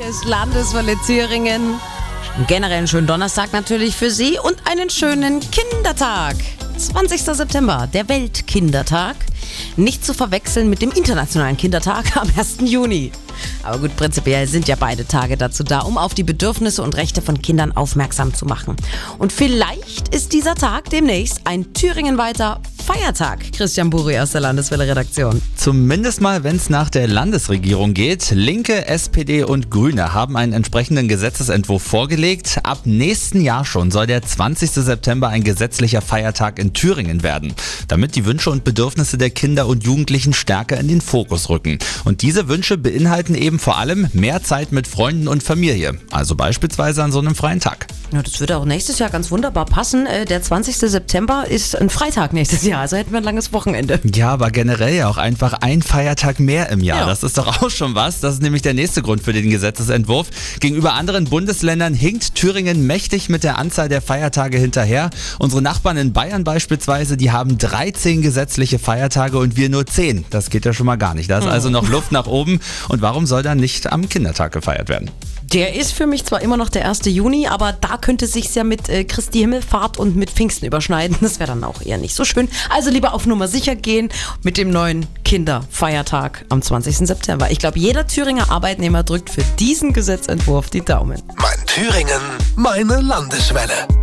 Hier ist Landeswelle Thüringen. Generell einen schönen Donnerstag natürlich für Sie und einen schönen Kindertag. 20. September, der Weltkindertag. Nicht zu verwechseln mit dem Internationalen Kindertag am 1. Juni. Aber gut, prinzipiell sind ja beide Tage dazu da, um auf die Bedürfnisse und Rechte von Kindern aufmerksam zu machen. Und vielleicht ist dieser Tag demnächst ein thüringenweiter Feiertag. Christian Buri aus der Landeswelle-Redaktion. Zumindest mal, wenn es nach der Landesregierung geht. Linke, SPD und Grüne haben einen entsprechenden Gesetzesentwurf vorgelegt. Ab nächsten Jahr schon soll der 20. September ein gesetzlicher Feiertag in Thüringen werden, damit die Wünsche und Bedürfnisse der Kinder und Jugendlichen stärker in den Fokus rücken. Und diese Wünsche beinhalten eben vor allem mehr Zeit mit Freunden und Familie, also beispielsweise an so einem freien Tag. Ja, das würde auch nächstes Jahr ganz wunderbar passen. Äh, Der 20. September ist ein Freitag nächstes Jahr, also hätten wir ein langes Wochenende. Ja, aber generell ja auch einfach ein Feiertag mehr im Jahr. Ja. Das ist doch auch schon was. Das ist nämlich der nächste Grund für den Gesetzesentwurf. Gegenüber anderen Bundesländern hinkt Thüringen mächtig mit der Anzahl der Feiertage hinterher. Unsere Nachbarn in Bayern beispielsweise, die haben 13 gesetzliche Feiertage und wir nur 10. Das geht ja schon mal gar nicht. Da ist also noch Luft nach oben. Und warum soll dann nicht am Kindertag gefeiert werden? Der ist für mich zwar immer noch der 1. Juni, aber da könnte sich's ja mit äh, Christi Himmelfahrt und mit Pfingsten überschneiden. Das wäre dann auch eher nicht so schön. Also lieber auf Nummer sicher gehen mit dem neuen Kinderfeiertag am 20. September. Ich glaube, jeder Thüringer Arbeitnehmer drückt für diesen Gesetzentwurf die Daumen. Mein Thüringen, meine Landeswelle.